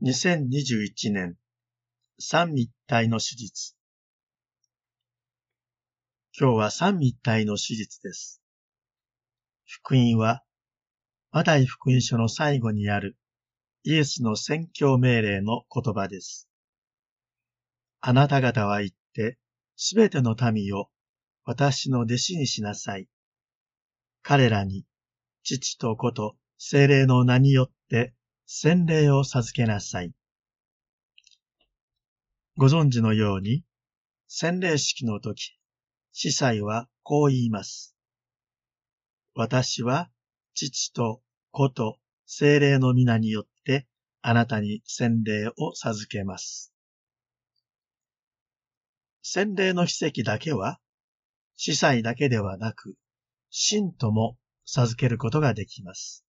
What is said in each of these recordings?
2021年三位一体の手術今日は三位一体の手術です。福音は、マタイ福音書の最後にあるイエスの宣教命令の言葉です。あなた方は行って、すべての民を私の弟子にしなさい。彼らに、父と子と精霊の名によって洗礼を授けなさい。ご存知のように、洗礼式の時、司祭はこう言います。私は父と子と精霊の皆によってあなたに洗礼を授けます。洗礼の奇跡だけは、司祭だけではなく、信徒も授けることができます。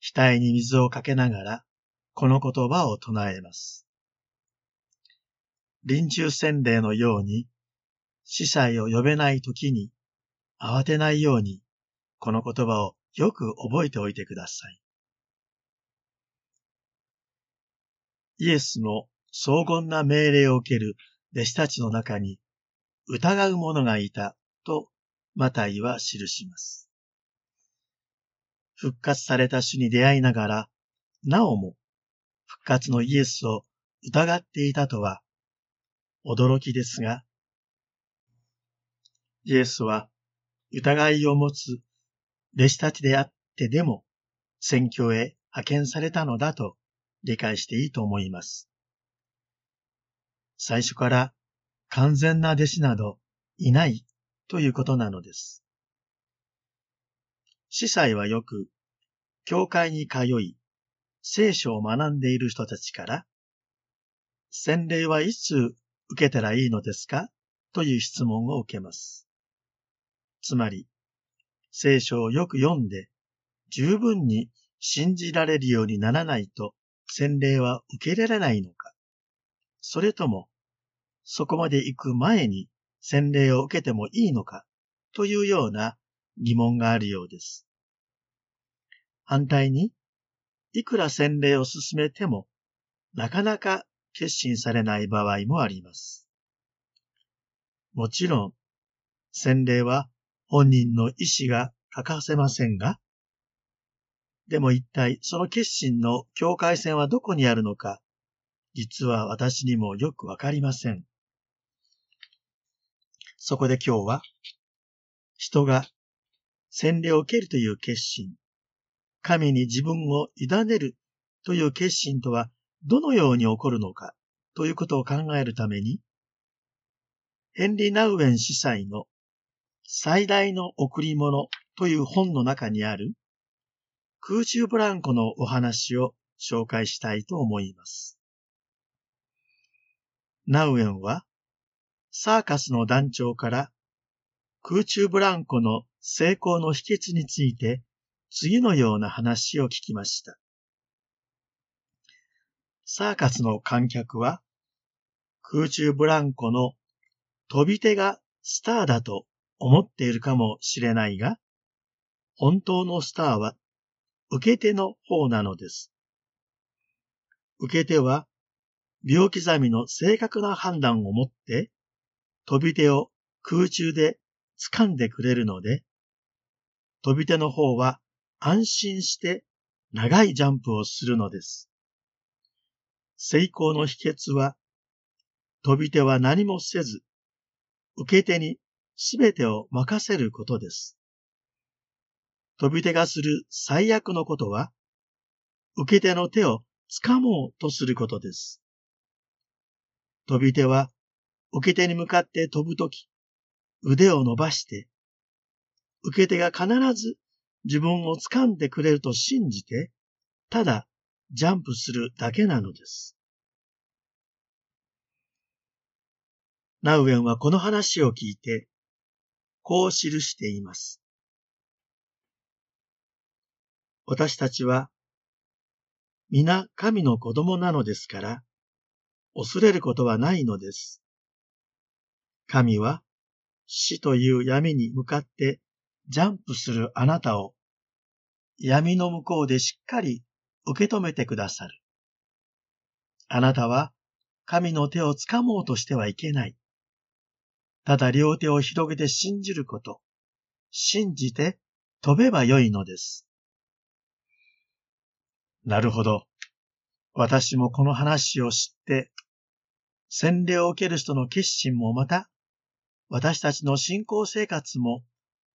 額に水をかけながら、この言葉を唱えます。臨終洗礼のように、司祭を呼べないときに、慌てないように、この言葉をよく覚えておいてください。イエスの荘厳な命令を受ける弟子たちの中に、疑う者がいたとマタイは記します。復活された主に出会いながら、なおも復活のイエスを疑っていたとは、驚きですが、イエスは疑いを持つ弟子たちであってでも、宣教へ派遣されたのだと理解していいと思います。最初から完全な弟子などいないということなのです。司祭はよく、教会に通い、聖書を学んでいる人たちから、洗礼はいつ受けたらいいのですか？という質問を受けます。つまり、聖書をよく読んで、十分に信じられるようにならないと、洗礼は受けられないのかそれとも、そこまで行く前に洗礼を受けてもいいのか？というような疑問があるようです。反対に、いくら洗礼を進めても、なかなか決心されない場合もあります。もちろん、洗礼は本人の意志が欠かせませんが、でも一体その決心の境界線はどこにあるのか、実は私にもよくわかりません。そこで今日は、人が洗礼を受けるという決心、神に自分を委ねるという決心とはどのように起こるのかということを考えるために、ヘンリー・ナウエン司祭の最大の贈り物という本の中にある空中ブランコのお話を紹介したいと思います。ナウエンはサーカスの団長から空中ブランコの成功の秘訣について次のような話を聞きました。サーカスの観客は空中ブランコの飛び手がスターだと思っているかもしれないが、本当のスターは受け手の方なのです。受け手は秒刻みの正確な判断を持って飛び手を空中で掴んでくれるので、飛び手の方は安心して長いジャンプをするのです。成功の秘訣は、飛び手は何もせず、受け手にすべてを任せることです。飛び手がする最悪のことは、受け手の手を掴もうとすることです。飛び手は、受け手に向かって飛ぶとき、腕を伸ばして、受け手が必ず自分を掴んでくれると信じて、ただジャンプするだけなのです。ナウエンはこの話を聞いて、こう記しています。私たちは、皆神の子供なのですから、恐れることはないのです。神は、死という闇に向かってジャンプするあなたを、闇の向こうでしっかり受け止めてくださる。あなたは神の手をつかもうとしてはいけない。ただ両手を広げて信じること。信じて飛べばよいのです。なるほど。私もこの話を知って、洗礼を受ける人の決心もまた、私たちの信仰生活も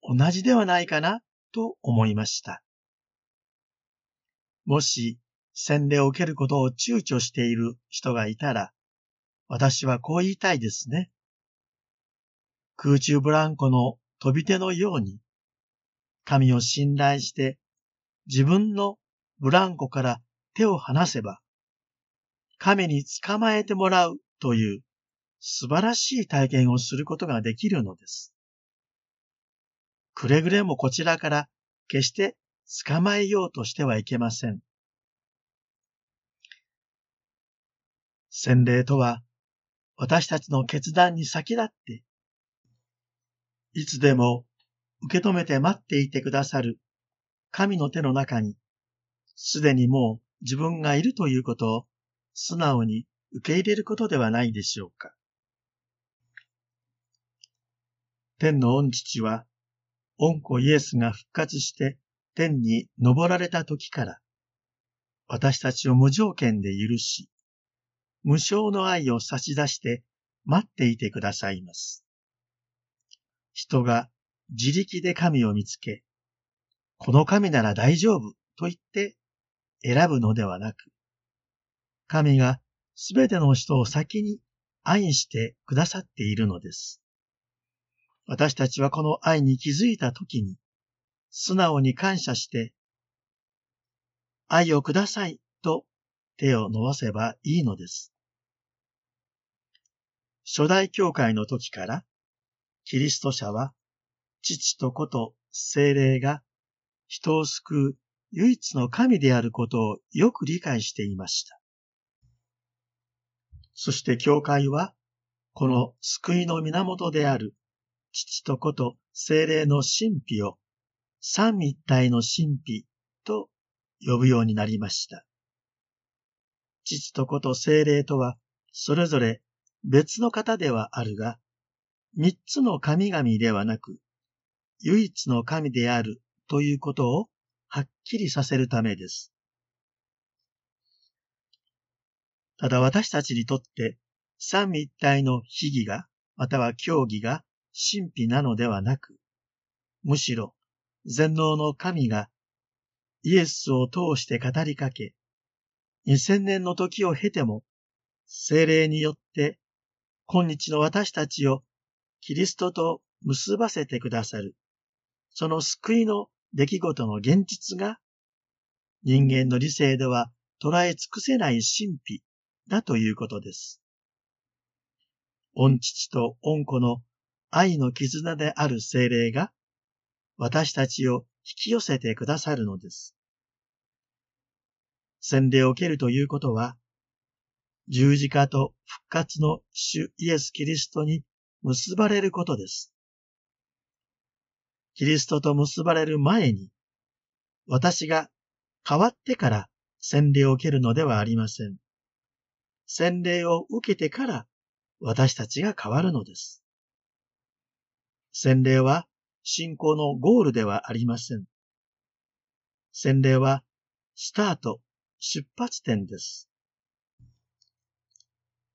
同じではないかなと思いました。もし、洗礼を受けることを躊躇している人がいたら、私はこう言いたいですね。空中ブランコの飛び手のように、神を信頼して自分のブランコから手を離せば、神に捕まえてもらうという素晴らしい体験をすることができるのです。くれぐれもこちらから決して捕まえようとしてはいけません。洗礼とは私たちの決断に先立って、いつでも受け止めて待っていてくださる神の手の中に、すでにもう自分がいるということを素直に受け入れることではないでしょうか。天の御父は、御子イエスが復活して天に昇られた時から、私たちを無条件で許し、無償の愛を差し出して待っていてくださいます。人が自力で神を見つけ、この神なら大丈夫と言って選ぶのではなく、神がすべての人を先に愛してくださっているのです。私たちはこの愛に気づいたときに、素直に感謝して、愛をくださいと手を伸ばせばいいのです。初代教会の時から、キリスト者は父と子と精霊が人を救う唯一の神であることをよく理解していました。そして教会は、この救いの源である父と子と精霊の神秘を三一体の神秘と呼ぶようになりました。父と子と精霊とはそれぞれ別の方ではあるが、三つの神々ではなく、唯一の神であるということをはっきりさせるためです。ただ私たちにとって三位一体の秘義が、または教義が神秘なのではなく、むしろ全能の神がイエスを通して語りかけ、二千年の時を経ても、精霊によって今日の私たちをキリストと結ばせてくださるその救いの出来事の現実が、人間の理性では捉え尽くせない神秘だということです。御父と御子の愛の絆である精霊が、私たちを引き寄せてくださるのです。洗礼を受けるということは、十字架と復活の主イエス・キリストに結ばれることです。キリストと結ばれる前に、私が変わってから洗礼を受けるのではありません。洗礼を受けてから私たちが変わるのです。洗礼は信仰のゴールではありません。洗礼はスタート、出発点です。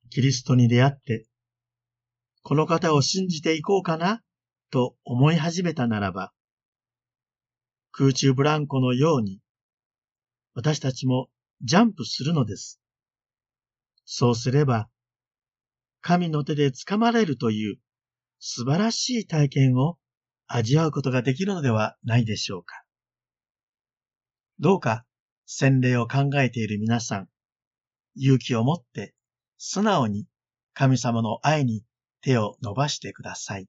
キリストに出会って、この方を信じていこうかなと思い始めたならば、空中ブランコのように、私たちもジャンプするのです。そうすれば、神の手で掴まれるという素晴らしい体験を味わうことができるのではないでしょうか。どうか洗礼を考えている皆さん、勇気を持って素直に神様の愛に手を伸ばしてください。